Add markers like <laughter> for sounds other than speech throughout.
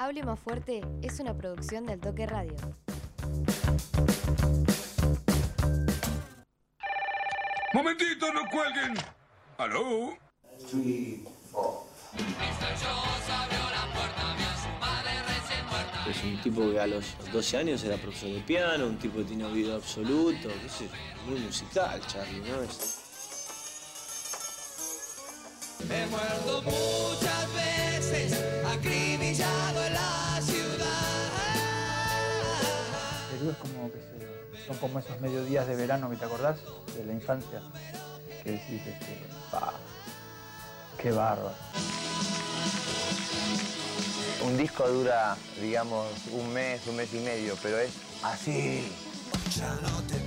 Hable más fuerte es una producción del Toque Radio. Momentito, no cuelguen. ¿Aló? Es un tipo que a los 12 años era profesor de piano, un tipo que tiene oído absoluto, qué sé yo, muy musical, Charlie, ¿no? Es- He muerto muchas como, qué sé yo, son como esos mediodías de verano que te acordás de la infancia, que decís, este, qué bárbaro. Un disco dura, digamos, un mes, un mes y medio, pero es así. Ya no te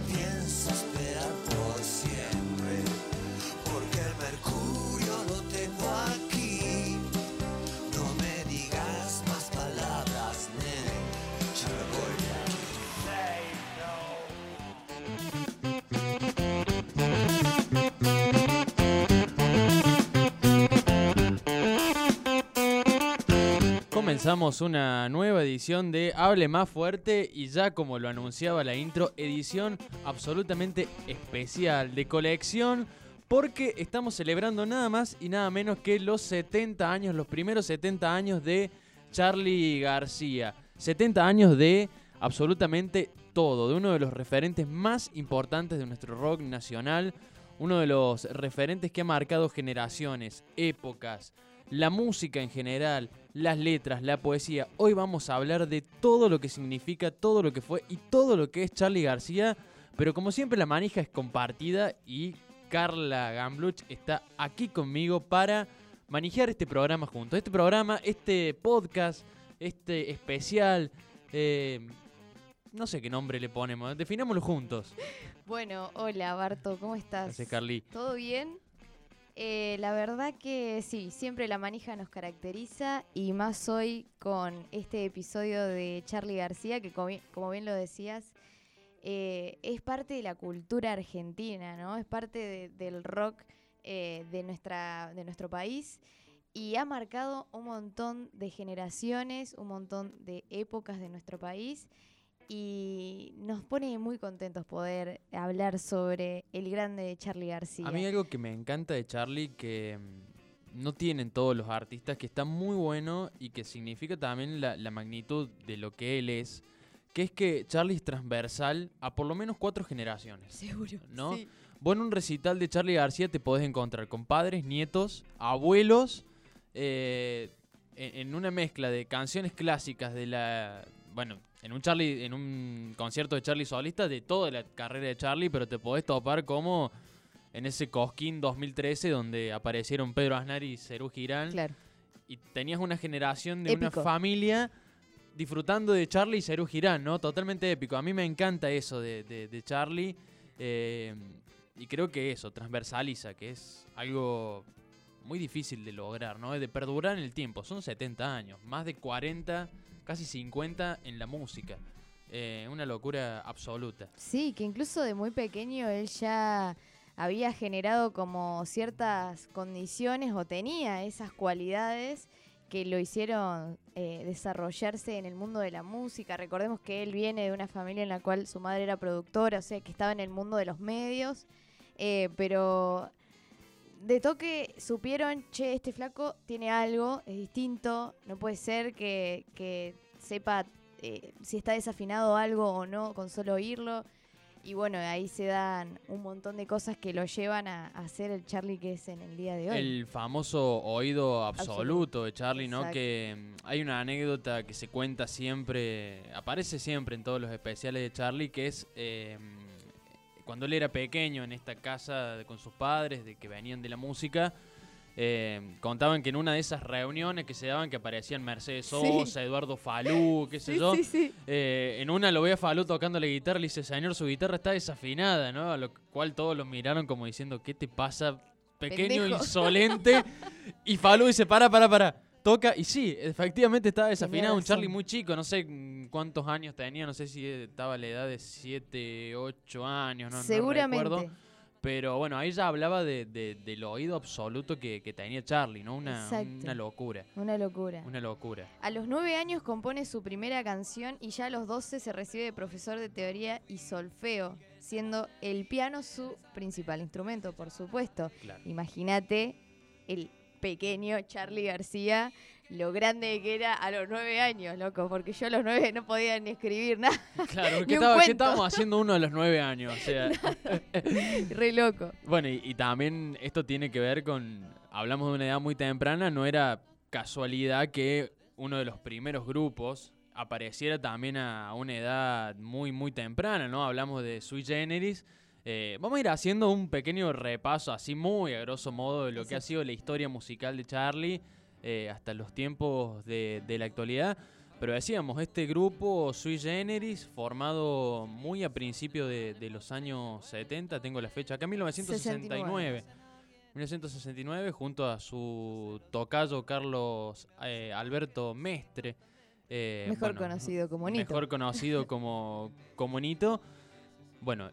Comenzamos una nueva edición de Hable Más Fuerte y ya como lo anunciaba la intro, edición absolutamente especial de colección porque estamos celebrando nada más y nada menos que los 70 años, los primeros 70 años de Charlie García. 70 años de absolutamente todo, de uno de los referentes más importantes de nuestro rock nacional, uno de los referentes que ha marcado generaciones, épocas, la música en general, las letras, la poesía. Hoy vamos a hablar de todo lo que significa, todo lo que fue y todo lo que es Charlie García. Pero como siempre la manija es compartida y Carla Gambluch está aquí conmigo para manejar este programa juntos. Este programa, este podcast, este especial, eh, no sé qué nombre le ponemos, definámoslo juntos. Bueno, hola Barto, ¿cómo estás? Gracias, Carly. ¿Todo bien? Eh, la verdad que sí, siempre la manija nos caracteriza y más hoy con este episodio de Charlie García, que como, bien lo decías, eh, es parte de la cultura argentina, ¿no? Es parte de- del rock eh, de, nuestra, de nuestro país y ha marcado un montón de generaciones, un montón de épocas de nuestro país y nos pone muy contentos poder hablar sobre el grande Charlie García. A mí algo que me encanta de Charlie que mm, no tienen todos los artistas, que está muy bueno y que significa también la, la magnitud de lo que él es, que es que Charlie es transversal a por lo menos cuatro generaciones. Seguro. ¿no? sí. Vos en un recital de Charlie García te podés encontrar con padres, nietos, abuelos, eh, en, en una mezcla de canciones clásicas de la... Bueno, en un Charlie, en un concierto de Charlie solista de toda la carrera de Charlie, pero te podés topar como en ese Cosquín 2013 donde aparecieron Pedro Aznar y Cerú Girán Claro. y tenías una generación de Épico. una familia disfrutando de Charlie y Cerú Girán, ¿no? Totalmente épico. A mí me encanta eso de, de- de Charlie. eh, y creo que eso, transversaliza, que es algo muy difícil de lograr, ¿no? De perdurar en el tiempo. Son 70 años, más de 40, casi 50 en la música. Eh, una locura absoluta. Sí, que incluso de muy pequeño él ya había generado como ciertas condiciones o tenía esas cualidades que lo hicieron eh, desarrollarse en el mundo de la música. Recordemos que él viene de una familia en la cual su madre era productora, o sea, que estaba en el mundo de los medios, eh, pero de toque supieron, che, este flaco tiene algo, es distinto, no puede ser que, que sepa eh, si está desafinado algo o no con solo oírlo. Y bueno, ahí se dan un montón de cosas que lo llevan a, a ser el Charlie que es en el día de hoy. El famoso oído absoluto Absoluto. de Charlie, ¿no? Que mm, hay una anécdota que se cuenta siempre, aparece siempre en todos los especiales de Charlie, que es eh, cuando él era pequeño en esta casa de- con sus padres, de que venían de la música. eh, contaban que en una de esas reuniones que se daban que aparecían Mercedes Sí. Sosa, Eduardo Falú, qué sé sí, yo. sí. Eh, en una lo ve a Falú tocando la guitarra y le dice, señor, su guitarra está desafinada, ¿no? A lo cual todos lo miraron como diciendo, ¿qué te pasa, pequeño Pendejo. insolente? y Falú dice, para, para, para. Toca, y sí, efectivamente estaba desafinado. Un. Charlie muy chico, no sé cuántos años tenía, no sé si estaba a la edad de 7, 8 años, no, no Seguramente. recuerdo. Pero bueno, ahí ya hablaba de, de- del oído absoluto que, que tenía Charlie, ¿no? Una, locura. Una locura. Una locura. A los nueve años compone su primera canción y ya a los 12 se recibe de profesor de teoría y solfeo, siendo el piano su principal instrumento, por supuesto. Claro. Imagínate el pequeño Charlie García, lo grande que era a los nueve años, loco, porque yo a los nueve no podía ni escribir nada, <laughs> Claro, ¿qué, estaba- qué estábamos haciendo uno a los nueve años? O sea, <laughs> <laughs> re loco. Bueno, y, y también esto tiene que ver con, hablamos de una edad muy temprana, no era casualidad que uno de los primeros grupos apareciera también a una edad muy, muy temprana, ¿no? Hablamos de Sui Generis. Eh, vamos a ir haciendo un pequeño repaso, así muy a grosso modo, de lo que ha sido la historia musical de Charlie eh, hasta los tiempos de, de la actualidad. Pero decíamos, este grupo Sui Generis, formado muy a principios de, de los años 70, tengo la fecha acá, 1969. 1969, junto a su tocayo Carlos eh, Alberto Mestre. Mejor bueno, conocido como Nito. Mejor conocido como, como Nito. <laughs> Bueno,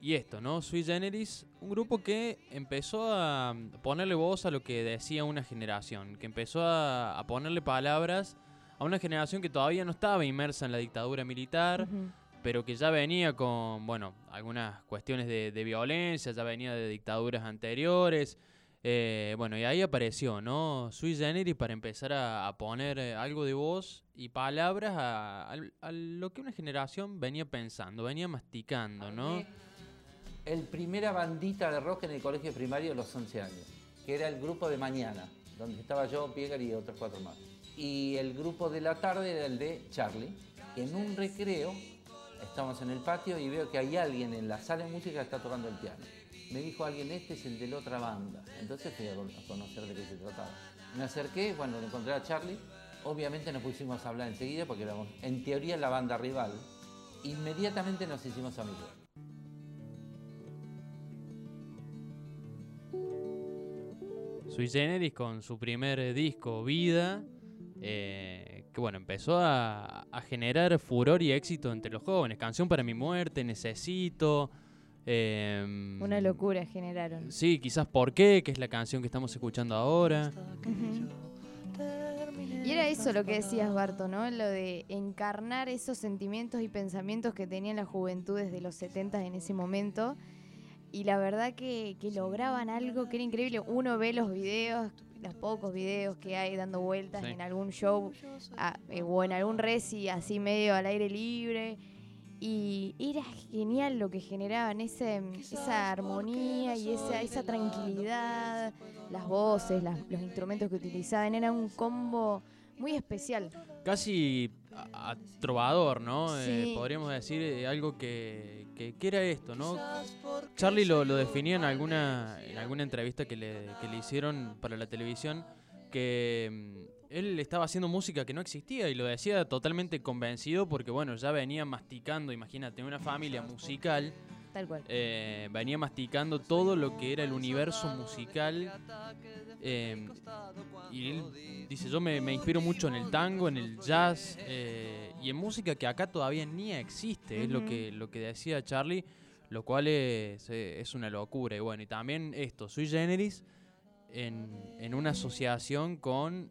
y esto, ¿no? Sui Generis, un grupo que empezó a ponerle voz a lo que decía una generación, que empezó a, a ponerle palabras a una generación que todavía no estaba inmersa en la dictadura militar, pero que ya venía con, bueno, algunas cuestiones de, de violencia, ya venía de dictaduras anteriores. eh, bueno, y ahí apareció, ¿no? Sui Generis para empezar a, a poner eh, algo de voz y palabras a, lo que una generación venía pensando, venía masticando, ¿no? El primera bandita de rock en el colegio primario a los 11 años, que era el grupo de mañana, donde estaba yo, Piegar y otros cuatro más. Y el grupo de la tarde era el de Charlie. En un recreo, estamos en el patio y veo que hay alguien en la sala de música que está tocando el piano. Me dijo alguien, este es el de la otra banda. Entonces fui a con- a conocer de qué se trataba. Me acerqué, lo encontré a Charlie, obviamente nos pusimos a hablar enseguida porque éramos, en teoría, la banda rival. Inmediatamente nos hicimos amigos. Sui Generis con su primer disco, Vida, eh, que bueno, empezó a, a generar furor y éxito entre los jóvenes. Canción para mi muerte, Necesito. em, Una locura generaron. Sí, quizás Por qué, que es la canción que estamos escuchando ahora. Y era eso lo que decías, Barto, ¿no? Lo de encarnar esos sentimientos y pensamientos que tenían las juventudes de los 70 en ese momento. Y la verdad que, que lograban algo que era increíble. Uno ve los videos, los pocos videos que hay dando vueltas Sí. en algún show eh, o en algún reci así medio al aire libre. Y era genial lo que generaban, ese, esa armonía y esa, esa tranquilidad, las voces, las- los instrumentos que utilizaban, era un combo muy especial. Casi a, a trovador, ¿no? Eh, podríamos decir eh, algo que, que, que era esto, ¿no? Charlie lo, lo definía en alguna, en alguna entrevista que le, que le hicieron para la televisión, que mm, él estaba haciendo música que no existía y lo decía totalmente convencido porque, bueno, ya venía masticando, imagínate, una familia musical, Tal cual. eh, venía masticando todo lo que era el universo musical. eh, y él dice, yo me, me inspiro mucho en el tango, en el jazz eh, y en música que acá todavía ni existe, es lo que, lo que decía Charlie, lo cual es, eh, es una locura. Y bueno, y también esto, Sui Generis en, en una asociación con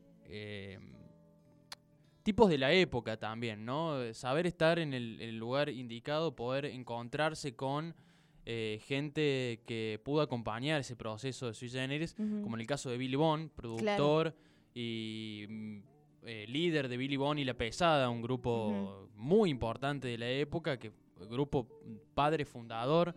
tipos de la época también, ¿no? Saber estar en el, el lugar indicado, poder encontrarse con eh, gente que pudo acompañar ese proceso de Sui Generis, como en el caso de Billy Bond, productor y mm, eh, líder de Billy Bond y La Pesada, un grupo muy importante de la época, que grupo padre fundador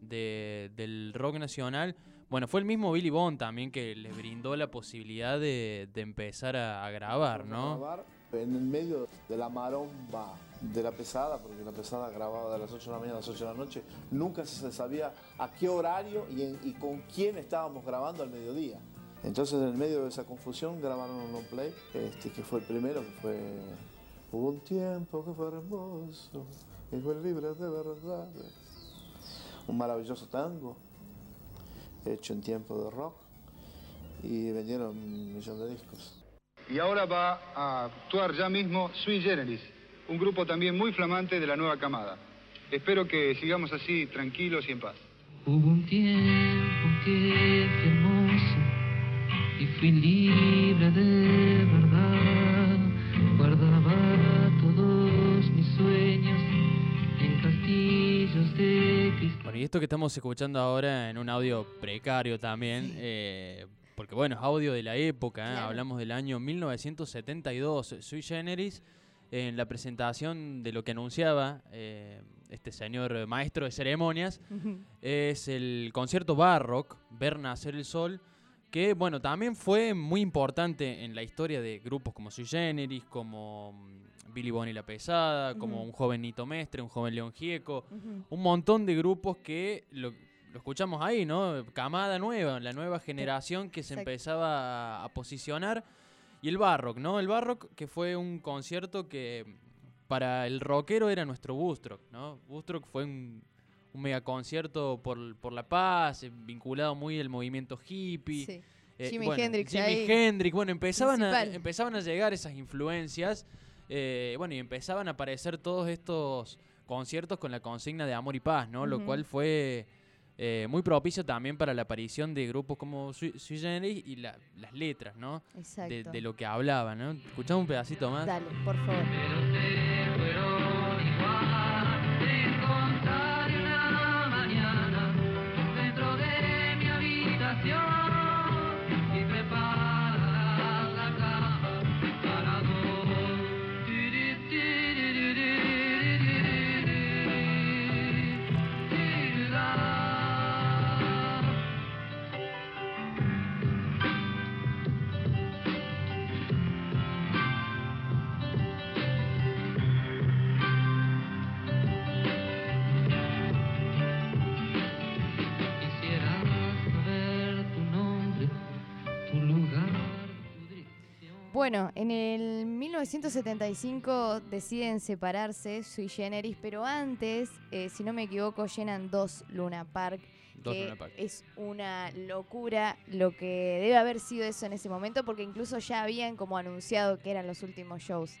de- del rock nacional. Bueno, fue el mismo Billy Bond también que le brindó la posibilidad de, de empezar a, a grabar, ¿no? grabar en el medio de la maromba de la pesada, porque la pesada grababa de las 8 de la mañana a las 8 de la noche. Nunca se sabía a qué horario y, con quién estábamos grabando al mediodía. Entonces, en el medio de esa confusión, grabaron un long play, este, que fue el primero, que fue. Hubo un tiempo que fue hermoso y fue libre de verdad. Un maravilloso tango, hecho en tiempo de rock, y vendieron un millón de discos. Y ahora va a actuar ya mismo Sui Generis, un grupo también muy flamante de la nueva camada. Espero que sigamos así tranquilos y en paz. Hubo un tiempo que fui hermoso y fui libre de verdad. Guardaba todos mis sueños en castillos de cristal. Bueno, y esto que estamos escuchando ahora en un audio precario también, eh, porque bueno, es audio de la época, ¿eh? Claro. hablamos del año 1972, Sui Generis, en la presentación de lo que anunciaba eh, este señor maestro de ceremonias, es el concierto Barrock, Ver Nacer el Sol, que bueno, también fue muy importante en la historia de grupos como Sui Generis, como mm, Billy Bonnie la Pesada, como un joven Nito Mestre, un joven León Gieco, un montón de grupos que lo, lo escuchamos ahí, ¿no? Camada nueva, la nueva generación que se Exacto. empezaba a, posicionar. Y el Barrock, ¿no? El Barrock que fue un concierto que para el rockero era nuestro Woodstock, ¿no? Woodstock fue un, un megaconcierto por, por la paz, eh, vinculado muy al movimiento hippie. Sí. Eh, Jimi bueno, Hendrix Jimi Hendrix, bueno, empezaban a, empezaban a llegar esas influencias, eh, bueno, y empezaban a aparecer todos estos conciertos con la consigna de amor y paz, ¿no? Lo cual fue eh, muy propicio también para la aparición de grupos como Sui, Sui Generis y la- las letras, ¿no? De, Exacto. de lo que hablaban, ¿no? Escuchamos un pedacito más. Dale, por favor. Bueno, en el 1975 deciden separarse Sui Generis, pero antes, eh, si no me equivoco, llenan dos Luna Park. Dos que Luna Park. Es una locura lo que debe haber sido eso en ese momento, porque incluso ya habían como anunciado que eran los últimos shows.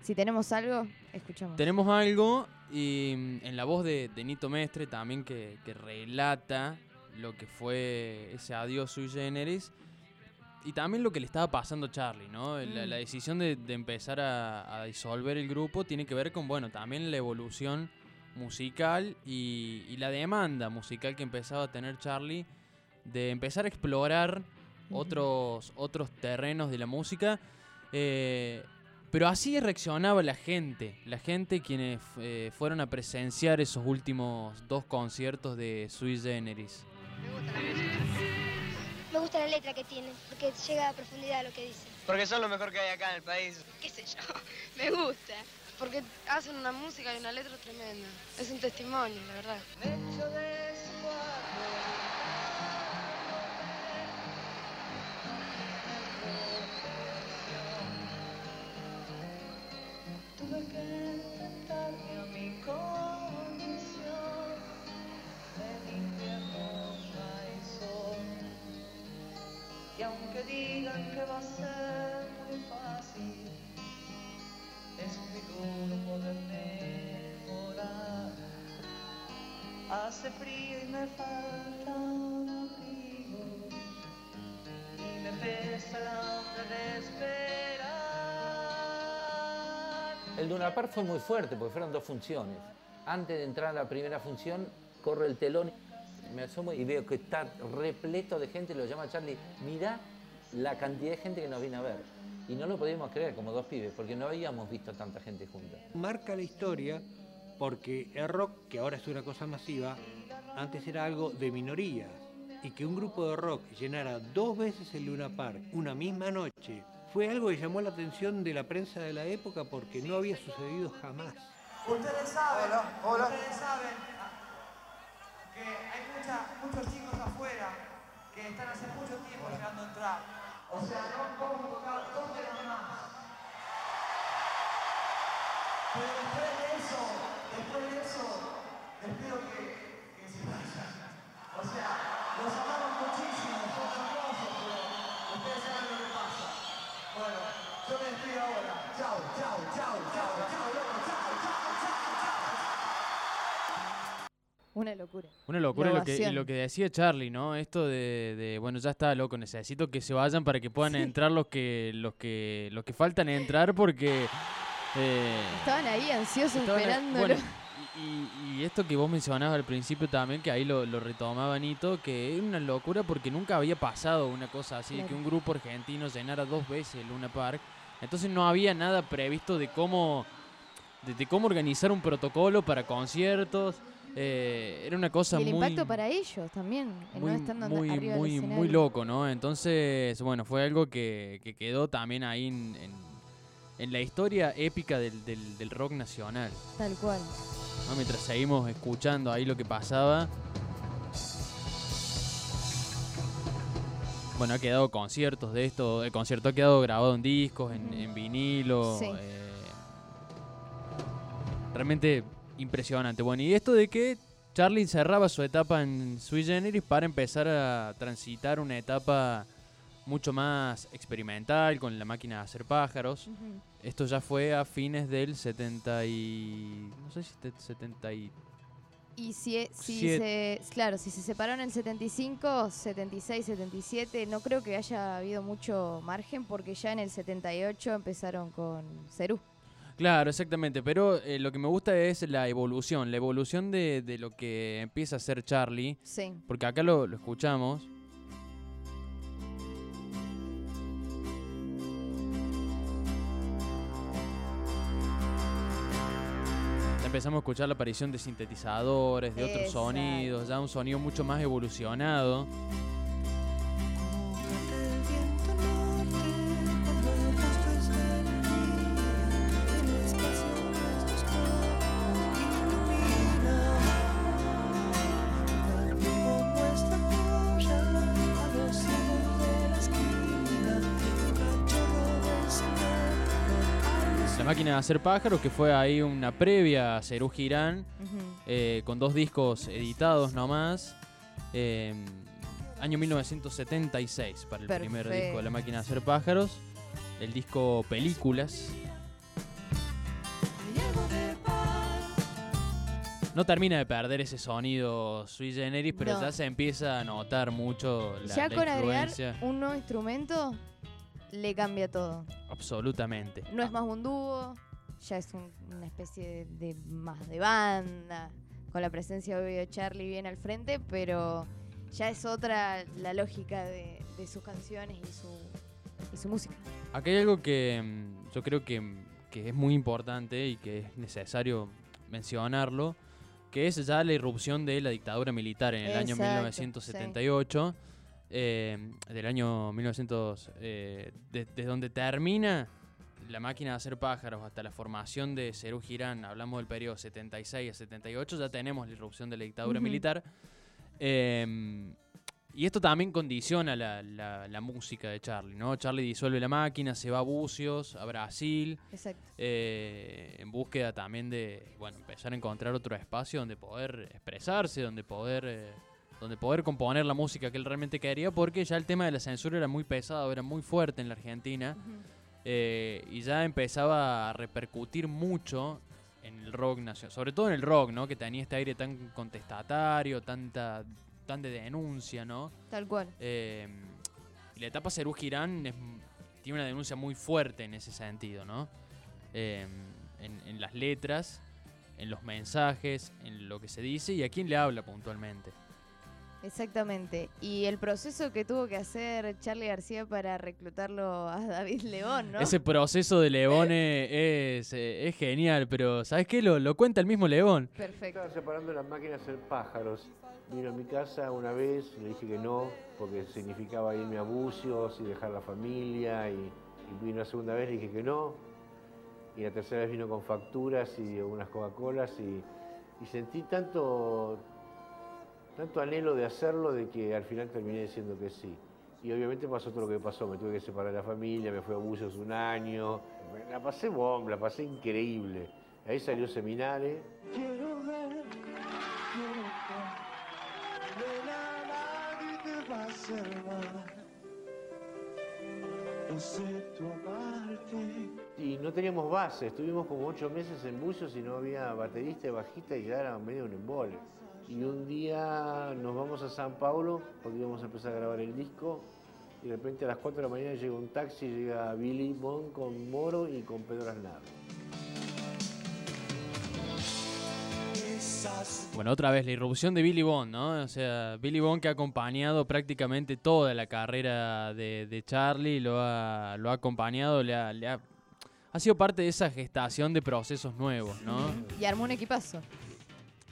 Si tenemos algo, escuchamos. Tenemos algo y mm, en la voz de, de Nito Mestre también que, que relata lo que fue ese adiós sui generis y también lo que le estaba pasando a Charlie, ¿no? La, Mm. la decisión de, de empezar a, a disolver el grupo tiene que ver con, bueno, también la evolución musical y, y la demanda musical que empezaba a tener Charlie de empezar a explorar otros, otros terrenos de la música. eh, pero así reaccionaba la gente, la gente quienes eh, fueron a presenciar esos últimos dos conciertos de Sui Generis. Me gusta la letra que tiene, porque llega a profundidad a lo que dice. Porque son lo mejor que hay acá en el país. ¿Qué sé yo? <laughs> Me gusta. Porque hacen una música y una letra tremenda. Es un testimonio, la verdad. Tuve que enfrentarme aunque digan que va a ser muy fácil, es duro poder mejorar. Hace frío y me falta un abrigo y me pesa el hambre de esperar. El Luna Park fue muy fuerte porque fueron dos funciones. Antes de entrar a la primera función, corre el telón, me asomo y veo que está repleto de gente, lo llama Charlie, mira la cantidad de gente que nos viene a ver. Y no lo podíamos creer como dos pibes, porque no habíamos visto tanta gente junta. Marca la historia porque el rock, que ahora es una cosa masiva, antes era algo de minorías. Y que un grupo de rock llenara dos veces el Luna Park una misma noche fue algo que llamó la atención de la prensa de la época porque no había sucedido jamás. Ustedes saben, ustedes saben que hay mucha- muchos chicos afuera que están hace mucho tiempo esperando entrar. O sea, no vamos a tocar dos temas más. Pero después de eso, después de eso, les pido que, que se vayan. O sea, los amamos Una locura. Una locura lo que, y lo que decía Charlie, ¿no? Esto de, de, bueno, ya está loco, necesito que se vayan para que puedan Sí. entrar los que, los que, los que faltan entrar porque eh, Estaban ahí ansiosos estaban esperándolo. bueno, y, y esto que vos mencionabas al principio también, que ahí lo, lo retomaba Nito, que es una locura porque nunca había pasado una cosa así, de que Claro. un grupo argentino llenara dos veces el Luna Park. Entonces no había nada previsto de cómo, de, de cómo organizar un protocolo para conciertos. Eh, era una cosa y el muy impacto para ellos también, el muy, no estando muy, arriba muy, del muy loco, ¿no? Entonces, bueno, fue algo que, que quedó también ahí en, en- en la historia épica del, del- del rock nacional. Tal cual. ¿no? Mientras seguimos escuchando ahí lo que pasaba. Bueno, ha quedado conciertos de esto. El concierto ha quedado grabado en discos, en, en vinilo. Sí. eh, realmente impresionante. Bueno, y esto de que Charlie cerraba su etapa en Sui Generis para empezar a transitar una etapa mucho más experimental con la máquina de hacer pájaros. Esto ya fue a fines del 70 y... no sé si este- 70 y... Y si, e- si se, claro, si se separaron en el 75, 76, 77, no creo que haya habido mucho margen porque ya en el 78 empezaron con Cerú. Claro, exactamente, pero eh, lo que me gusta es la evolución, la evolución de, de lo que empieza a hacer Charlie. Sí. Porque acá lo, lo escuchamos. Empezamos a escuchar la aparición de sintetizadores, de otros Exacto. sonidos, ya un sonido mucho más evolucionado. La máquina de hacer pájaros, que fue ahí una previa a Cerú Girán, eh, con dos discos editados nomás. eh, año 1976 para el primer disco de. La máquina de hacer pájaros. El disco Películas. No termina de perder ese sonido sui generis, pero No. ya se empieza a notar mucho la, ya la con agregar influencia. un nuevo instrumento le cambia todo. Absolutamente. No es más un dúo, ya es un- una especie de, de más de banda, con la presencia obvio de Charlie bien al frente, pero ya es otra la lógica de, de sus canciones y su, y su música. Acá hay algo que mm, yo creo que, mm, que es muy importante y que es necesario mencionarlo, que es ya la irrupción de la dictadura militar en el año Exacto, 1978, eh, del año 1900, eh, de- desde donde termina la máquina de hacer pájaros hasta la formación de Cerú Girán, hablamos del periodo 76 a 78, ya tenemos la irrupción de la dictadura militar. Eh, y esto también condiciona la, la- la música de Charlie, ¿no? Charlie disuelve la máquina, se va a Bucios, a Brasil, Exacto. eh, en búsqueda también de, bueno, empezar a encontrar otro espacio donde poder expresarse, donde poder, eh, donde poder componer la música que él realmente quería, porque ya el tema de la censura era muy pesado, era muy fuerte en la Argentina, eh, y ya empezaba a repercutir mucho en el rock nacional, sobre todo en el rock, ¿no? Que tenía este aire tan contestatario, tanta, tan de denuncia, ¿no? Tal cual. Eh, y la etapa Cerú Girán es- tiene una denuncia muy fuerte en ese sentido, ¿no? Eh, en, en las letras, en los mensajes, en lo que se dice y a quién le habla puntualmente. Exactamente. Y el proceso que tuvo que hacer Charlie García para reclutarlo a <laughs> David León, ¿no? Ese proceso de Leone es, eh, es genial, pero ¿sabes qué? Lo, lo cuenta el mismo León. Perfecto. Estaba separando las máquinas de hacer pájaros. Vino a mi casa una vez, le dije que no, porque significaba irme a bucios y dejar la familia. Y, y vino la segunda vez, le dije que no. Y la tercera vez vino con facturas y unas Coca-Colas. Y, y sentí tanto, tanto anhelo de hacerlo de que al final terminé diciendo que sí. Y obviamente pasó todo lo que pasó, me tuve que separar de la familia, me fui a bucios un año. La pasé bomba, la pasé increíble. Ahí salió Seminare. Quiero ver, quiero ver, va a hacer mal. Y no teníamos base, estuvimos como ocho meses en bucios y no había baterista y bajista y ya era medio un embole. Y un día nos vamos a San Paulo porque íbamos a empezar a grabar el disco. Y de repente a las 4 de la mañana llega un taxi, llega Billy Bond con Moro y con Pedro Aznar. Bueno, otra vez la irrupción de Billy Bond, ¿no? O sea, Billy Bond que ha acompañado prácticamente toda la carrera de, de Charlie, lo ha, lo ha acompañado, le ha, le ha, ha sido parte de esa gestación de procesos nuevos, ¿no? Y armó un equipazo.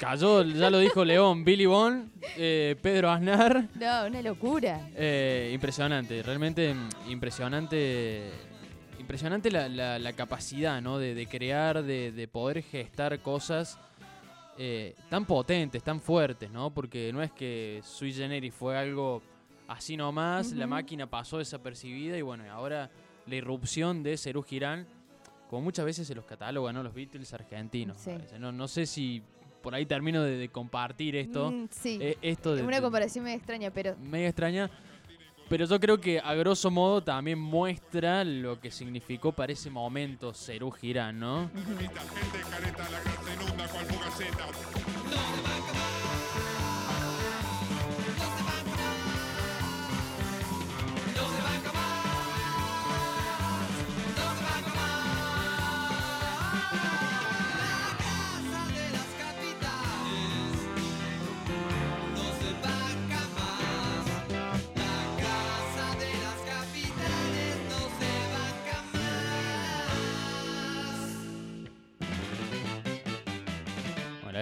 Cayó, ya lo dijo León, Billy Bond, eh, Pedro Aznar. No, una locura. Eh, impresionante, realmente impresionante. Impresionante la, la- la capacidad, ¿no? De, de crear, de, de poder gestar cosas eh, tan potentes, tan fuertes, ¿no? Porque no es que Sui Generis fue algo así nomás, la Ujú. máquina pasó desapercibida y bueno, ahora la irrupción de Serú Girán, como muchas veces se los catalogan, ¿no? Los Beatles argentinos. Sí. No, no sé si por ahí termino de, de compartir esto. Mm, sí. eh, esto de, una de- comparación medio extraña, pero medio extraña. Pero yo creo que a grosso modo también muestra lo que significó para ese momento Serú Girán, ¿no? No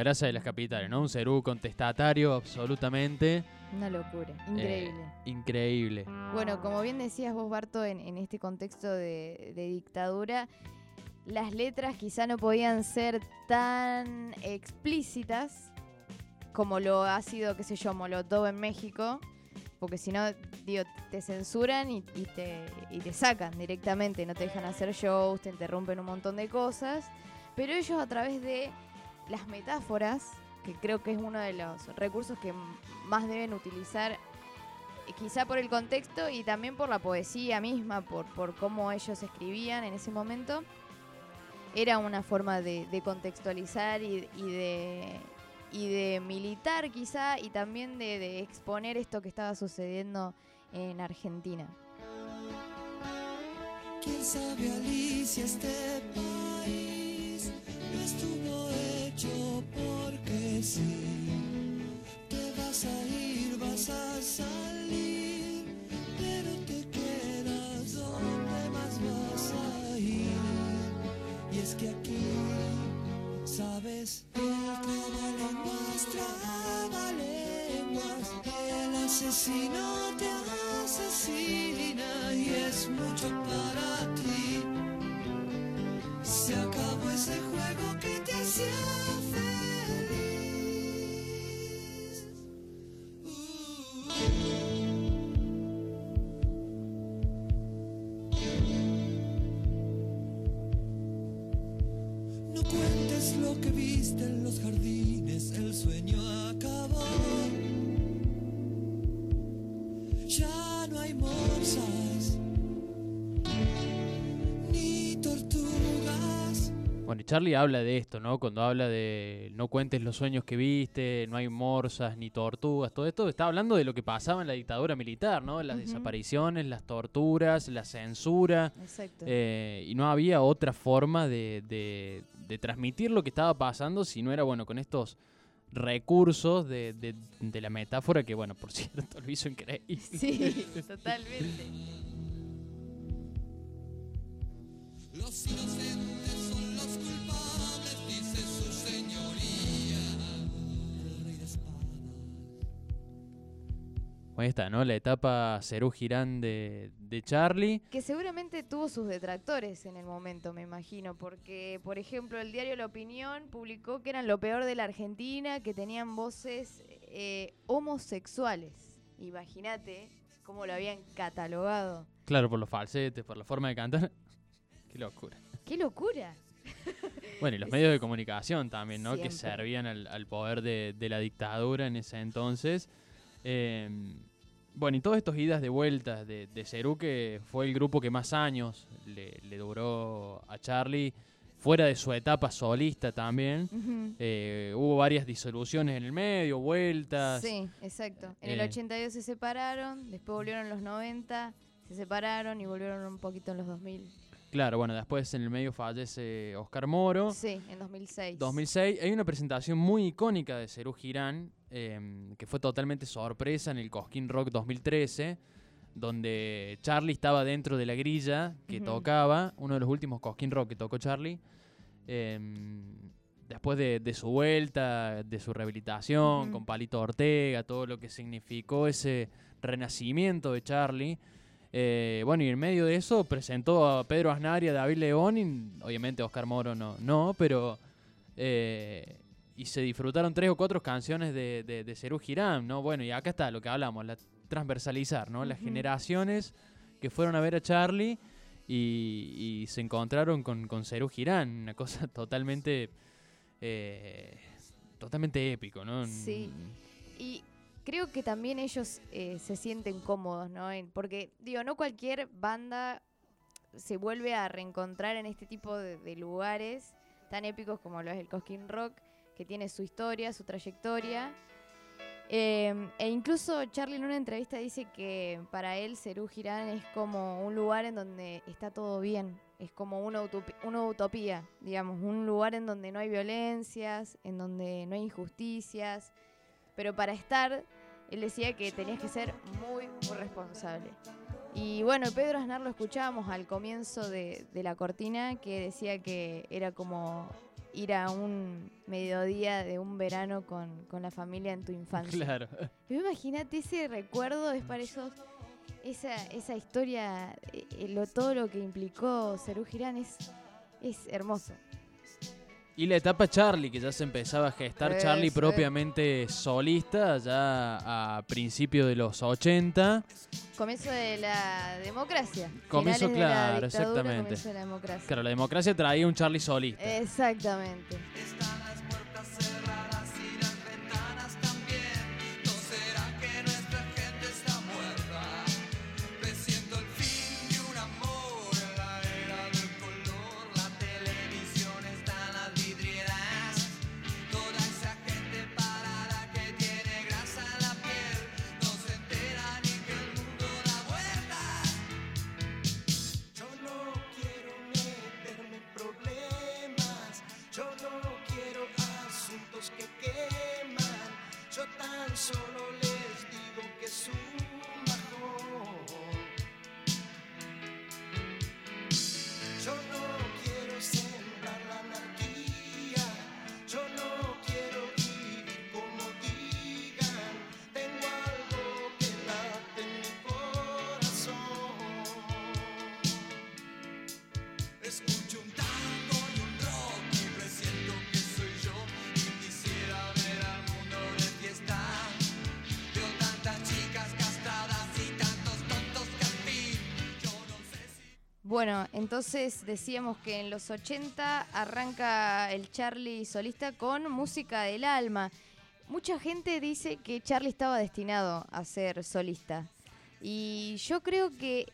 gracia de las capitales, ¿no? Un Serú contestatario absolutamente. una locura. eh, Increíble. increíble. Bueno, como bien decías vos, Barto, en, en este contexto de, de dictadura, las letras quizá no podían ser tan explícitas como lo ha sido, qué sé yo, Molotov en México, porque si no, digo, te censuran y, y te, y te sacan directamente, no te dejan hacer shows, te interrumpen un montón de cosas, pero ellos a través de las metáforas, que creo que es uno de los recursos que más deben utilizar eh, quizá por el contexto y también por la poesía misma, por, por cómo ellos escribían en ese momento, era una forma de, contextualizar y, de, y de militar quizá y también de, exponer esto que estaba sucediendo en Argentina. ¿Quién sabe, Alicia, este país no hecho porque sí? Te vas a ir, vas a salir, pero te quedas donde más vas a ir. Y es que aquí, sabes, el trabalenguas, trabalenguas, el asesino te asesina y es mucho Charlie habla de esto, ¿no? Cuando habla de no cuentes los sueños que viste, no hay morsas ni tortugas, todo esto está hablando de lo que pasaba en la dictadura militar, ¿no? Las desapariciones, las torturas, la censura. Exacto. eh, y no había otra forma de, de- de transmitir lo que estaba pasando si no era, bueno, con estos recursos de, de- de la metáfora que, bueno, por <laughs> cierto, lo hizo increíble. Sí, <laughs> totalmente. Los inocentes Ahí está, ¿no? La etapa Cerú Girán de, de Charlie. Que seguramente tuvo sus detractores en el momento, me imagino, porque, por ejemplo, el diario La Opinión publicó que eran lo peor de la Argentina, que tenían voces eh, homosexuales. Imagínate cómo lo habían catalogado. Claro, por los falsetes, por la forma de cantar. <laughs> Qué locura. ¡Qué locura! <laughs> Bueno, y los medios de comunicación también, ¿no? Que servían al, al poder de, de la dictadura en ese entonces. Eh, bueno, y todos estos idas de vueltas de, de Cerú, que fue el grupo que más años le, le duró a Charlie. fuera de su etapa solista también. Eh, hubo varias disoluciones en el medio, vueltas. Sí, exacto. En el Eh. 82 se separaron, después volvieron en los 90, se separaron y volvieron un poquito en los 2000. Claro, bueno, después en el medio fallece Oscar Moro. Sí, en 2006. 2006. Hay una presentación muy icónica de Cerú Girán, em, que fue totalmente sorpresa en el Cosquín Rock 2013, donde Charlie estaba dentro de la grilla que tocaba, uno de los últimos Cosquín Rock que tocó Charlie. em, después de, de su vuelta, de su rehabilitación, con Palito Ortega, todo lo que significó ese renacimiento de Charlie. Eh, bueno, y en medio de eso presentó a Pedro Aznar y a David León, y obviamente Oscar Moro no, no pero... eh, y se disfrutaron tres o cuatro canciones de, de, de Cerú Girán, ¿no? Bueno, y acá está lo que hablamos, la transversalizar, ¿no? Las generaciones que fueron a ver a Charlie y, y se encontraron con, con Cerú Girán, una cosa <laughs> totalmente... eh, totalmente épico, ¿no? Sí. Y creo que también ellos eh, se sienten cómodos, ¿no? Porque, digo, no cualquier banda se vuelve a reencontrar en este tipo de, de lugares tan épicos como lo es el Cosquín Rock, que tiene su historia, su trayectoria. Eh, e incluso Charlie en una entrevista dice que para él Cerú Girán es como un lugar en donde está todo bien, es como una, utopía, digamos, un lugar en donde no hay violencias, en donde no hay injusticias, pero para estar, él decía que tenías que ser muy, muy responsable. Y bueno, Pedro Aznar lo escuchábamos al comienzo de la cortina, que decía que era como ir a un mediodía de un verano con, con la familia en tu infancia. Claro. Pero imagínate ese recuerdo, es para esos, esa, esa historia, eh, eh, lo, todo lo que implicó Cerú Girán es, es hermoso. Y la etapa Charlie, que ya se empezaba a gestar Charlie propiamente solista, ya a principios de los 80. Comienzo de la democracia. Comienzo, Finales de la claro, dictadura, exactamente. comienzo de la democracia. Claro, la democracia traía un Charlie solista. Exactamente. Tan Bueno, entonces decíamos que en los 80 arranca el Charlie solista con música del alma. Mucha gente dice que Charlie estaba destinado a ser solista. Y yo creo que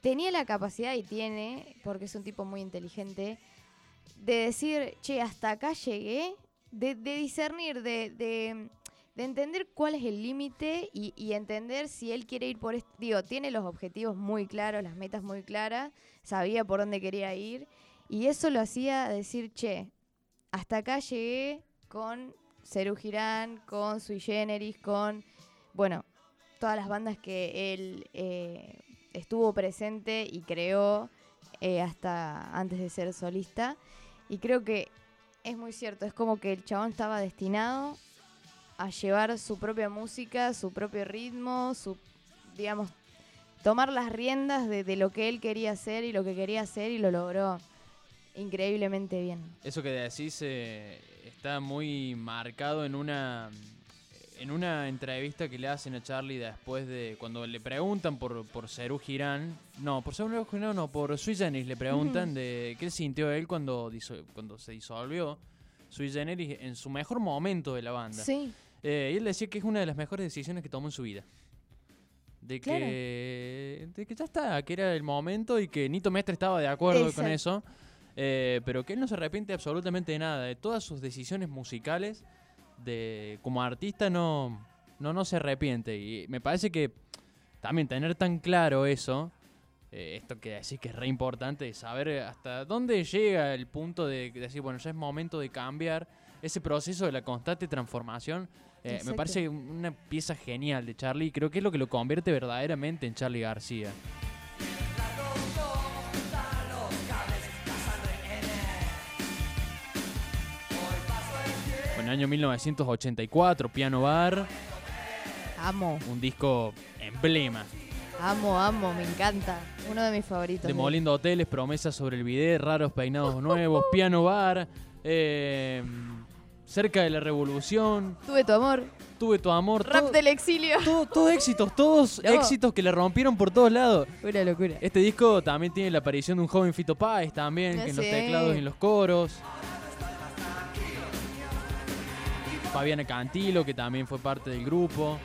tenía la capacidad y tiene, porque es un tipo muy inteligente, de decir, che, hasta acá llegué, de, discernir, de- de entender cuál es el límite y, y entender si él quiere ir por... est- Digo, tiene los objetivos muy claros, las metas muy claras, sabía por dónde quería ir y eso lo hacía decir, che, hasta acá llegué con Cerú Girán, con Sui Generis, con, bueno, todas las bandas que él eh, estuvo presente y creó eh, hasta antes de ser solista. Y creo que es muy cierto, es como que el chabón estaba destinado a llevar su propia música, su propio ritmo, su, digamos, tomar las riendas de, de lo que él quería hacer y lo que quería hacer y lo logró increíblemente bien. Eso que decís eh, está muy marcado en una en una entrevista que le hacen a Charlie después de cuando le preguntan por por Cerú Girán, no, por Cerú Girán no, por Sui Generis le preguntan de qué sintió él cuando cuando se disolvió Sui Generis en su mejor momento de la banda. Sí. Eh, y él decía que es una de las mejores decisiones que tomó en su vida. De Claro. que, de que ya está, que era el momento y que Nito Mestre estaba de acuerdo con eso. eh, pero que él no se arrepiente absolutamente de nada, de todas sus decisiones musicales, de como artista no, no, no se arrepiente. Y me parece que también tener tan claro eso, eh, esto que decís que es re importante, saber hasta dónde llega el punto de decir, bueno, ya es momento de cambiar, ese proceso de la constante transformación. Eh, me parece una pieza genial de Charlie y creo que es lo que lo convierte verdaderamente en Charlie García. Bueno, año 1984, Piano Bar, Amo, un disco emblema. amo, amo, me encanta. Uno de mis favoritos. Demoliendo hoteles, promesas sobre el bidet, raros peinados nuevos, Piano Bar, eh, cerca de la revolución, Tuve tu amor. tuve tu amor, Rap todo- del exilio. todo- todos éxitos, todos <laughs> No. éxitos que le rompieron por todos lados. Una locura. Este disco también tiene la aparición de un joven Fito Páez también, que en los teclados y en los coros. Fabiana Cantilo, que también fue parte del grupo.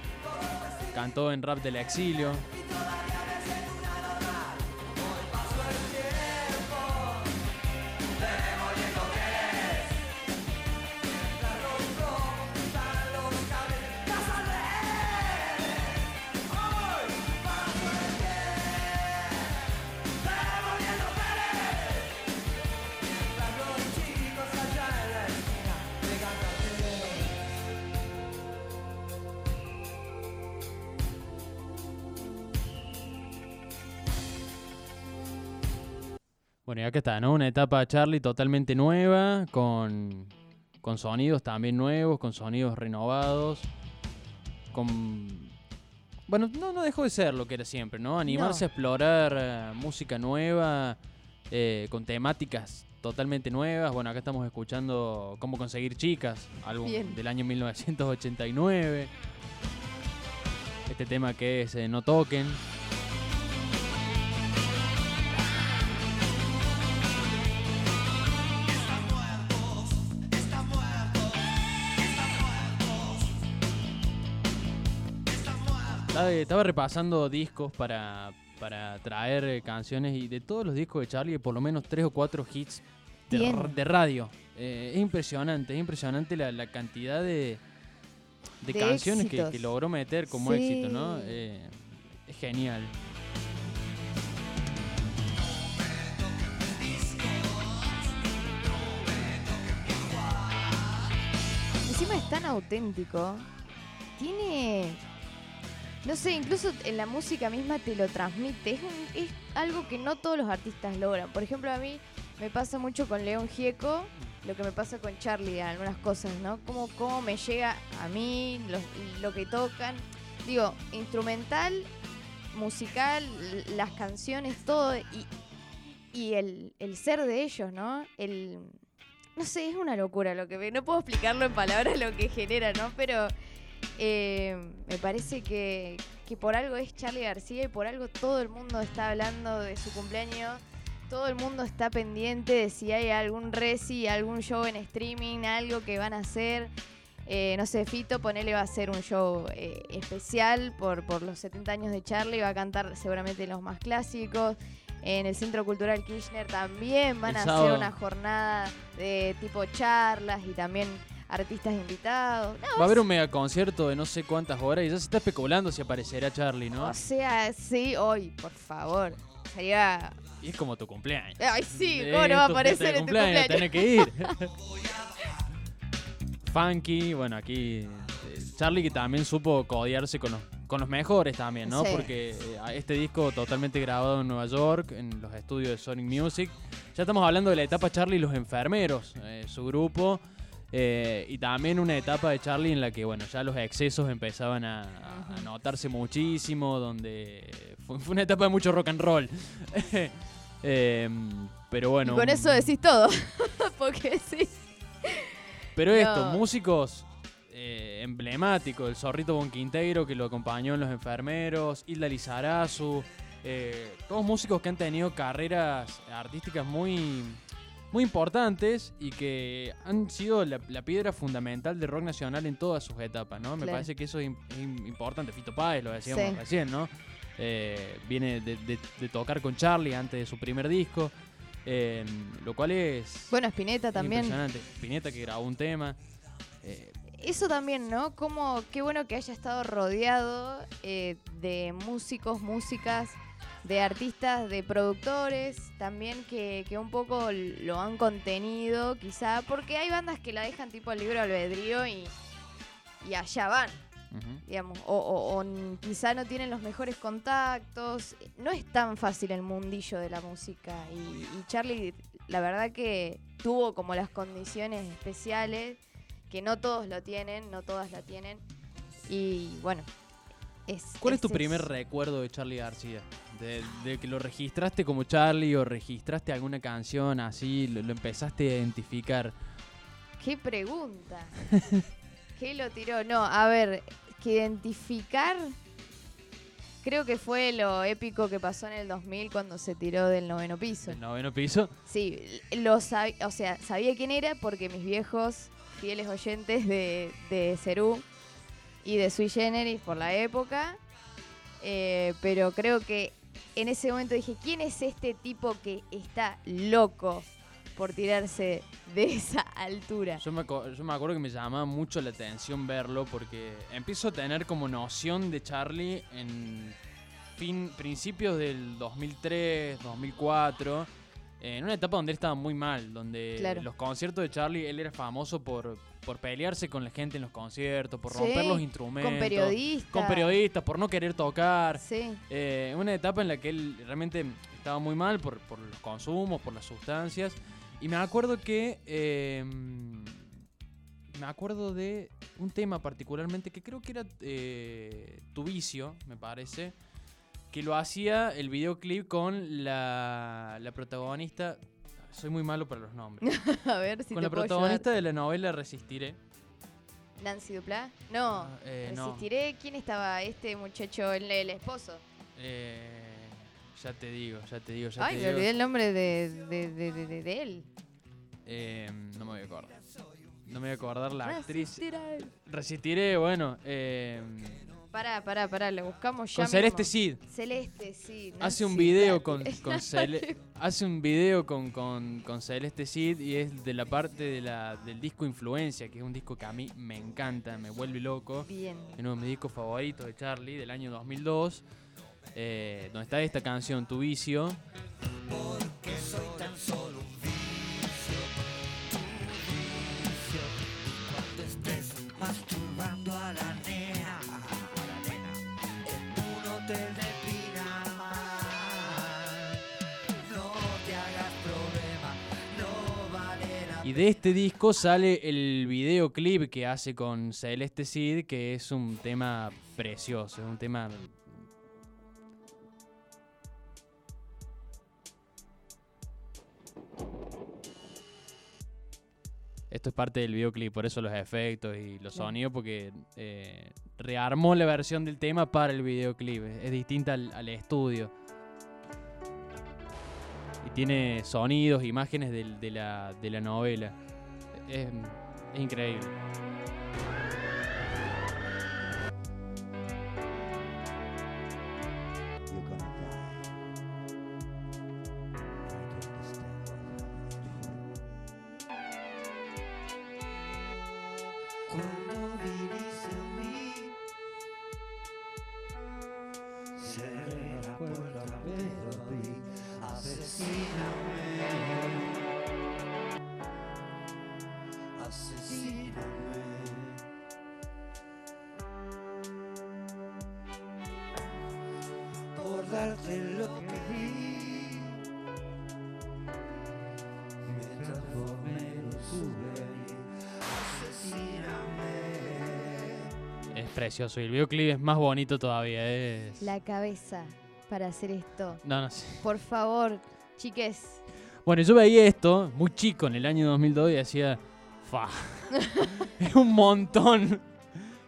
Cantó en Rap del Exilio. Bueno, y acá está, ¿no? Una etapa Charlie totalmente nueva, con, con sonidos también nuevos, con sonidos renovados, con... Bueno, no, no dejó de ser lo que era siempre, ¿no? Animarse No. a explorar eh, música nueva, eh, con temáticas totalmente nuevas. Bueno, acá estamos escuchando Cómo conseguir chicas, álbum Bien. del año 1989. Este tema que es eh, No toquen. Estaba, estaba repasando discos para, para traer eh, canciones y de todos los discos de Charlie, por lo menos tres o cuatro hits de, de radio. Eh, es impresionante, es impresionante la, la cantidad de, de, De canciones que, logró meter como Sí. éxito, ¿no? Eh, es genial. Encima es tan auténtico. Tiene. No sé, incluso en la música misma te lo transmite. Es, un- es algo que no todos los artistas logran. Por ejemplo, a mí me pasa mucho con León Gieco, lo que me pasa con Charlie algunas cosas, ¿no? Cómo, cómo me llega a mí lo, lo que tocan. Digo, instrumental, musical, las canciones, todo. Y, y el, el ser de ellos, ¿no? El, no sé, es una locura lo que. No puedo explicarlo en palabras lo que genera, ¿no? Pero eh, me parece que, que por algo es Charlie García y por algo todo el mundo está hablando de su cumpleaños. Todo el mundo está pendiente de si hay algún reci, algún show en streaming, algo que van a hacer. Eh, no sé, Fito, ponele, va a hacer un show eh, especial por, por los 70 años de Charlie. Va a cantar seguramente los más clásicos. En el Centro Cultural Kirchner también van El a sábado. hacer una jornada de tipo charlas y también artistas invitados. No, Va a haber un mega concierto de no sé cuántas horas y ya se está especulando si aparecerá Charlie, ¿no? O sea, sí, hoy, por favor. Sería. Y es como tu cumpleaños. Ay, sí, ¿cómo no va a aparecer en tu cumpleaños? que ir. <laughs> <laughs> Funky, bueno, aquí eh, Charlie que también supo codearse con los, con los mejores también, ¿no? Sí. Porque eh, este disco totalmente grabado en Nueva York, en los estudios de Sonic Music. Ya estamos hablando de la etapa Charlie y los enfermeros, eh, su grupo. Eh, y también una etapa de Charlie en la que, bueno, ya los excesos empezaban a, a notarse muchísimo, donde fue, fue una etapa de mucho rock and roll. <laughs> Em, pero bueno. y con eso decís todo. <laughs> Porque sí. pero esto, No. músicos eh, emblemáticos, el Zorrito Bonquinteiro que lo acompañó en Los Enfermeros, Hilda Lizarazu, eh, todos músicos que han tenido carreras artísticas muy, muy importantes y que han sido la, la piedra fundamental del rock nacional en todas sus etapas, ¿no? Me Claro. parece que eso es, im- es im- importante. Fito Páez, lo decíamos Sí. recién, ¿no? Eh, viene de, de- de tocar con Charlie antes de su primer disco. Eh, lo cual es Bueno, Spinetta también. impresionante. Spinetta que grabó un tema. eh, Eso también, ¿no? Como qué bueno que haya estado rodeado eh, de músicos, músicas, de artistas, de productores, también que, que un poco lo han contenido, quizá, porque hay bandas que la dejan tipo al libro albedrío y, y allá van, digamos, o, o- quizá no tienen los mejores contactos. No es tan fácil el mundillo de la música y, y Charlie, la verdad que tuvo como las condiciones especiales que no todos lo tienen, no todas la tienen. Y bueno, es. ¿Cuál es tu primer recuerdo de Charlie García? De, de que lo registraste como Charlie o registraste alguna canción así, lo, lo empezaste a identificar. ¿Qué pregunta? <laughs> ¿Qué lo tiró? No, a ver, que identificar. Creo que fue lo épico que pasó en el 2000 cuando se tiró del noveno piso. El noveno piso. Sí, lo sab- o sea, sabía quién era porque mis viejos fieles oyentes de, de Cerú y de Sui Generis por la época. eh, pero creo que en ese momento dije, ¿quién es este tipo que está loco por tirarse de esa altura? Yo me, yo me acuerdo que me llamaba mucho la atención verlo porque empiezo a tener como noción de Charlie en fin, principios del 2003, 2004, en una etapa donde él estaba muy mal, donde Claro. los conciertos de Charlie, él era famoso por, por pelearse con la gente en los conciertos, por Sí, romper los con instrumentos. periodistas. Con periodistas, por no querer tocar. Sí. Eh, una etapa en la que él realmente estaba muy mal por, por los consumos, por las sustancias. Y me acuerdo que. eh, me acuerdo de un tema particularmente que creo que era eh, Tu vicio, me parece. Que lo hacía el videoclip con la, la protagonista. Soy muy malo para los nombres. <laughs> a ver si con te la puedo protagonista de la novela Resistiré. Nancy Duplá. No, eh, no. resistiré. ¿Quién estaba? Este muchacho, el, el esposo. Eh, ya te digo, ya te digo, ya Ay, te me digo. olvidé el nombre de, de, de, de- de- de él. Eh, no me voy a acordar. No me voy a acordar la actriz. Resistiré. Resistiré, bueno. eh, Pará, pará, pará, le buscamos ya. Con mismo. Celeste Cid. Celeste Cid. hace un video con, con Cele- <laughs> hace un video con, con, con Celeste Cid y es de la parte de la, del disco Influencia, que es un disco que a mí me encanta, me vuelve loco. Bien. Es uno de mis discos favoritos de Charlie del año 2002. eh, donde está esta canción, Tu Vicio. Que soy tan solo un Y de este disco sale el videoclip que hace con Celeste Cid, que es un tema precioso, es un tema... Esto es parte del videoclip, por eso los efectos y los sonidos, porque eh, rearmó la versión del tema para el videoclip. Es, es distinta al, al estudio. Y tiene sonidos, imágenes de, la, de la novela. Es increíble. Precioso. Y el videoclip es más bonito todavía. Es... La cabeza para hacer esto. No, no sé. Por favor, chiques. Bueno, yo veía esto muy chico en el año 2002 y decía, fa, <laughs> es un montón,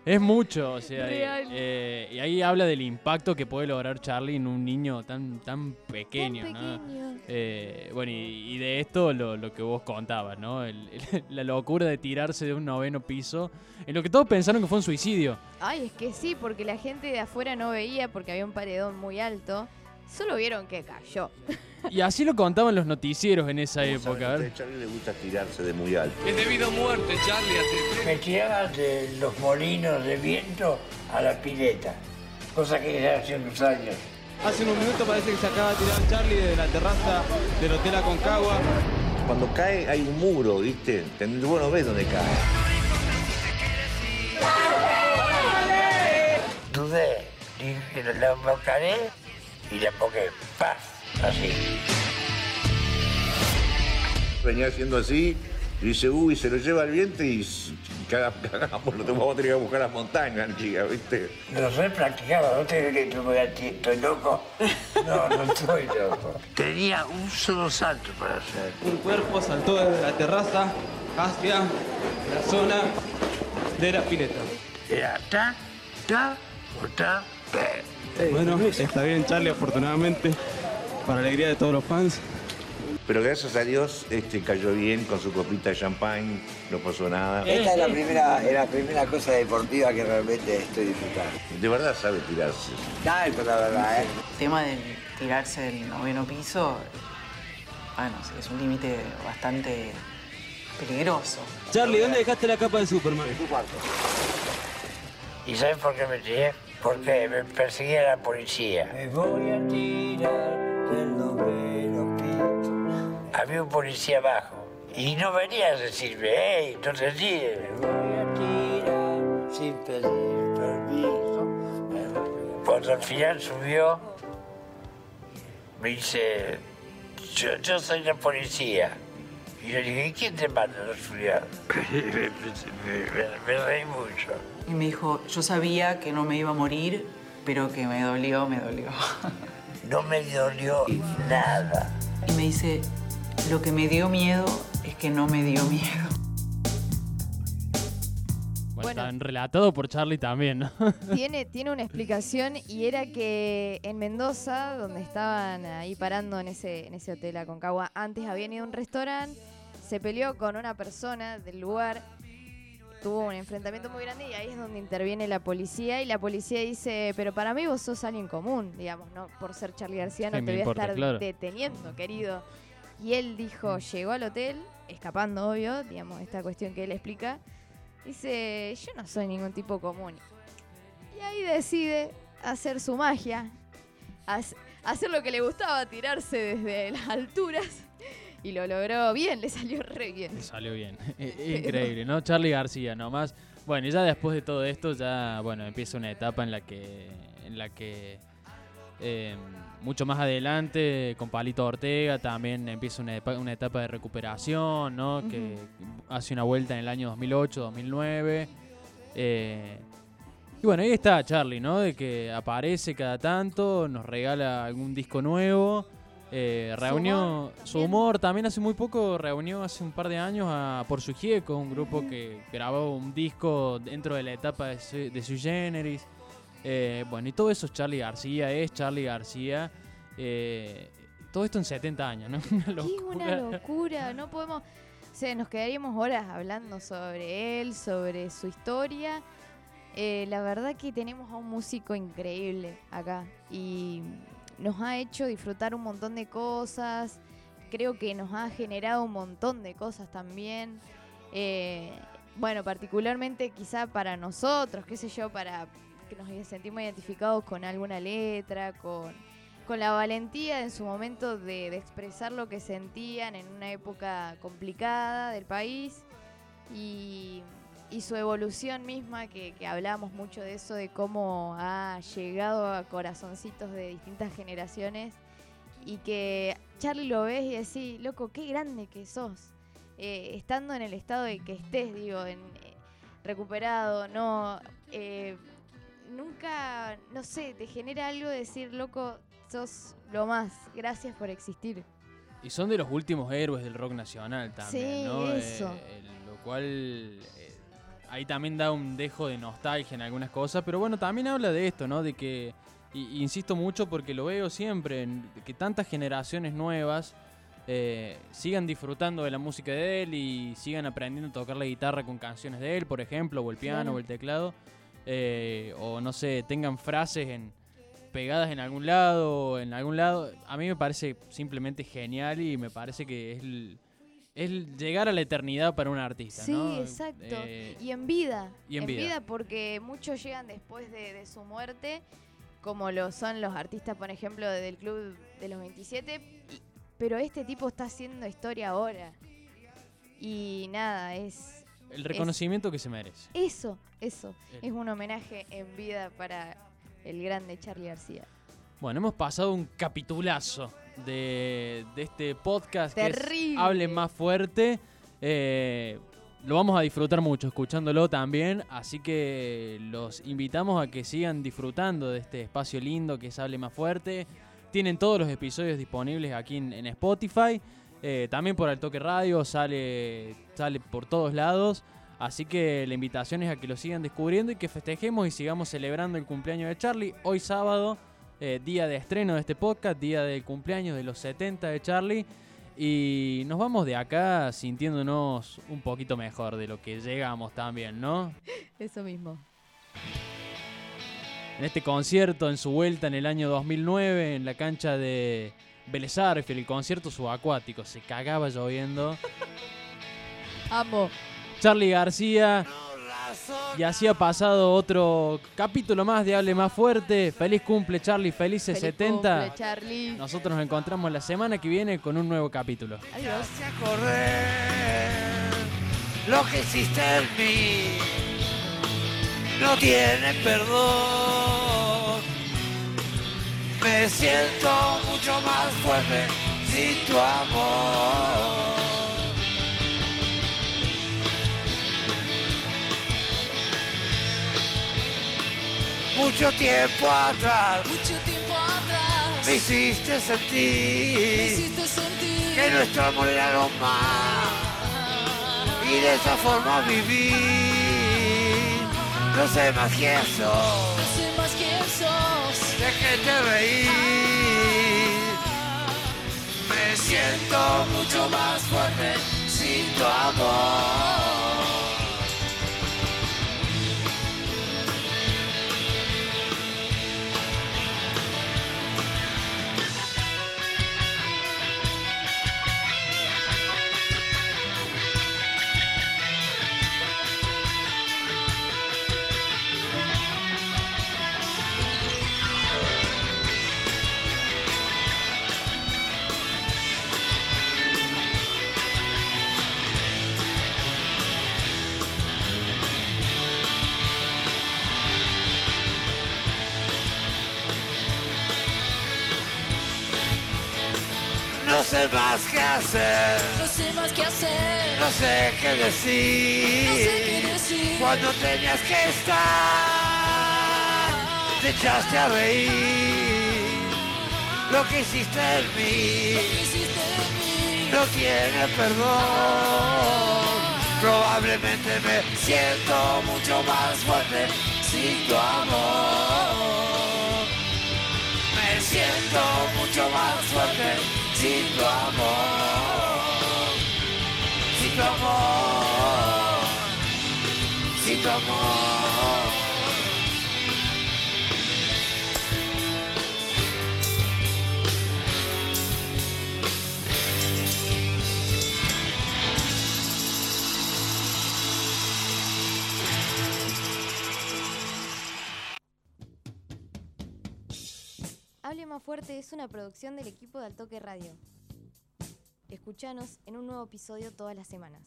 es mucho, o sea, Real. eh, y ahí habla del impacto que puede lograr Charlie en un niño tan, tan pequeño, ¿no? pequeño. Eh, bueno, y, y de esto lo, lo que vos contabas, ¿no? El- el- <laughs> la locura de tirarse de un noveno piso, en lo que todos pensaron que fue un suicidio. Ay, es que sí, porque la gente de afuera no veía porque había un paredón muy alto. Solo vieron que cayó. <laughs> Y así lo contaban los noticieros en esa época. a ver. A Charlie le gusta tirarse de muy alto. Es debido a muerte, Charlie. hace- Me tiraban de los molinos de viento a la pileta, cosa que ya hace unos años. Hace unos minutos parece que se acaba de tirar Charlie de la terraza del Hotel Aconcagua. Cuando cae hay un muro, ¿viste? Ten- Vos no ves dónde cae. Dudé, dije, la embocaré y la emboqué, ¡paf! Así. Venía haciendo así, y dice, uy, se lo lleva el viento y caga- cagamos, lo vamos a tener que buscar a las montañas, chica, ¿viste? Lo sé practicaba, no te crees que estoy loco. No, no estoy loco. <laughs> Tenía un solo salto para hacer. Un cuerpo saltó desde la terraza hacia la zona de la pileta. Era ta, ta, o ta, pe. Bueno, está bien Charlie, afortunadamente, para alegría de todos los fans. Pero gracias a Dios este, cayó bien con su copita de champán, no pasó nada. Esta es la primera, es la primera cosa deportiva que realmente estoy disfrutando. De verdad sabe tirarse. Ay, pero la verdad, ¿eh? El tema del tirarse del noveno piso, bueno, sí, es un límite bastante peligroso. Charlie, ¿dónde dejaste la capa de Superman? En tu cuarto. ¿Y sabes por qué me tiré? Porque me perseguía la policía. Me voy a tirar del noveno piso. Había un policía abajo. Y no venía a decirme, hey, no te tires. Me voy a tirar sin pedir permiso. Cuando al final subió, me dice, yo, yo soy la policía. Y yo dije, ¿y quién te manda a subir? <laughs> me, me- me- me reí mucho. Y me dijo, yo sabía que no me iba a morir, pero que me dolió, me dolió. <laughs> No me dolió nada. Y me dice, lo que me dio miedo es que no me dio miedo. Bueno, está relatado por Charlie también, ¿no? <laughs> tiene, tiene una explicación y era que en Mendoza, donde estaban ahí parando en ese, en ese hotel Aconcagua, antes habían ido a un restaurante, se peleó con una persona del lugar, tuvo un enfrentamiento muy grande y ahí es donde interviene la policía y la policía dice, pero para mí vos sos alguien común, digamos, no por ser Charlie García no ¿Qué te voy a estar Claro. deteniendo, querido. Y él dijo, llegó al hotel, escapando, obvio, digamos, esta cuestión que él explica. Dice, yo no soy ningún tipo común. Y ahí decide hacer su magia, hac- hacer lo que le gustaba, tirarse desde las alturas. Y lo logró bien, le salió re bien. Le salió bien. <laughs> Eh, Increíble, ¿no? Charlie García nomás. Bueno, y ya después de todo esto, ya, bueno, empieza una etapa en la que, en la que eh, mucho más adelante, con Palito Ortega, también empieza una, una etapa de recuperación, ¿no? Que hace una vuelta en el año 2008, 2009. eh, y bueno, ahí está Charlie, ¿no? De que aparece cada tanto, nos regala algún disco nuevo. Eh, Su reunió humor, su humor, también hace muy poco reunió hace un par de años a Por Su Gieco, un grupo que grabó un disco dentro de la etapa de, Su- de Sui Generis. Eh, bueno, y todo eso es Charlie García, es Charlie García. eh, todo esto en 70 años, ¿no? <laughs> Una Qué una locura. locura, no podemos... O sea, nos quedaríamos horas hablando sobre él, sobre su historia. Eh, la verdad que tenemos a un músico increíble acá y nos ha hecho disfrutar un montón de cosas. Creo que nos ha generado un montón de cosas también. Eh, bueno, particularmente quizá para nosotros, qué sé yo, para que nos sentimos identificados con alguna letra, con, con la valentía en su momento de, de expresar lo que sentían en una época complicada del país y, y su evolución misma, que, que hablamos mucho de eso, de cómo ha llegado a corazoncitos de distintas generaciones y que Charlie lo ves y decís, loco, qué grande que sos. Eh, estando en el estado de que estés, digo, en, eh, recuperado, no... eh, nunca, no sé, te genera algo de decir, loco, sos lo más, gracias por existir. Y son de los últimos héroes del rock nacional también, Sí, ¿no? Eso. lo cual ahí también da un dejo de nostalgia en algunas cosas, pero bueno, también habla de esto, ¿no? De que, y, insisto mucho porque lo veo siempre, que tantas generaciones nuevas eh, sigan disfrutando de la música de él y sigan aprendiendo a tocar la guitarra con canciones de él, por ejemplo, o el piano o el teclado, eh, o no sé, tengan frases en pegadas en algún lado, en algún lado. A mí me parece simplemente genial y me parece que es, el- es el llegar a la eternidad para un artista, Sí, ¿no? exacto. Eh, y en vida. y en vida. porque muchos llegan después de, de su muerte, como lo son los artistas, por ejemplo, del Club de los 27. y- pero este tipo está haciendo historia ahora. Y nada, es... el es- reconocimiento que se merece. eso, eso. El- Es un homenaje en vida para el grande Charlie García. Bueno, hemos pasado un capitulazo de, de este podcast que Terrible. Hable Más Fuerte. Eh, lo vamos a disfrutar mucho escuchándolo también, así que los invitamos a que sigan disfrutando de este espacio lindo que es Hable Más Fuerte. Tienen todos los episodios disponibles aquí en, en Spotify, eh, también por Altoque Radio, sale, sale por todos lados. Así que la invitación es a que lo sigan descubriendo y que festejemos y sigamos celebrando el cumpleaños de Charlie. Hoy sábado, eh, día de estreno de este podcast, día del cumpleaños de los 70 de Charlie. Y nos vamos de acá sintiéndonos un poquito mejor de lo que llegamos también, ¿no? Eso mismo. En este concierto, en su vuelta en el año 2009, en la cancha de Vélez Sarsfield, el concierto subacuático, se cagaba lloviendo. <laughs> Amo. Charlie García. Y así ha pasado otro capítulo más de Hable Más Fuerte. Feliz cumple, Charlie. Felices Feliz 70. cumple, Charlie. Nosotros nos encontramos la semana que viene con un nuevo capítulo. Adiós. correr lo que hiciste en mí no tiene perdón. Me siento mucho más fuerte sin tu amor. Mucho tiempo atrás, Mucho tiempo atrás me hiciste sentir, me hiciste sentir que nuestro amor era lo más y de esa forma vivir. No sé más quién sos, No sé más quién sos déjate reír. Me siento mucho más fuerte sin tu amor. Más qué hacer, No sé más qué hacer no sé qué decir. No sé qué decir Cuando tenías que estar, te echaste a reír. Lo que hiciste en Lo que mí hiciste en mí no tiene perdón. Probablemente me siento mucho más fuerte sin tu amor. Me siento mucho más fuerte sin tu amor. Sin tu amor. Sin tu amor. Fuerte es una producción del equipo de Altoque Radio. Escuchanos en un nuevo episodio todas las semanas.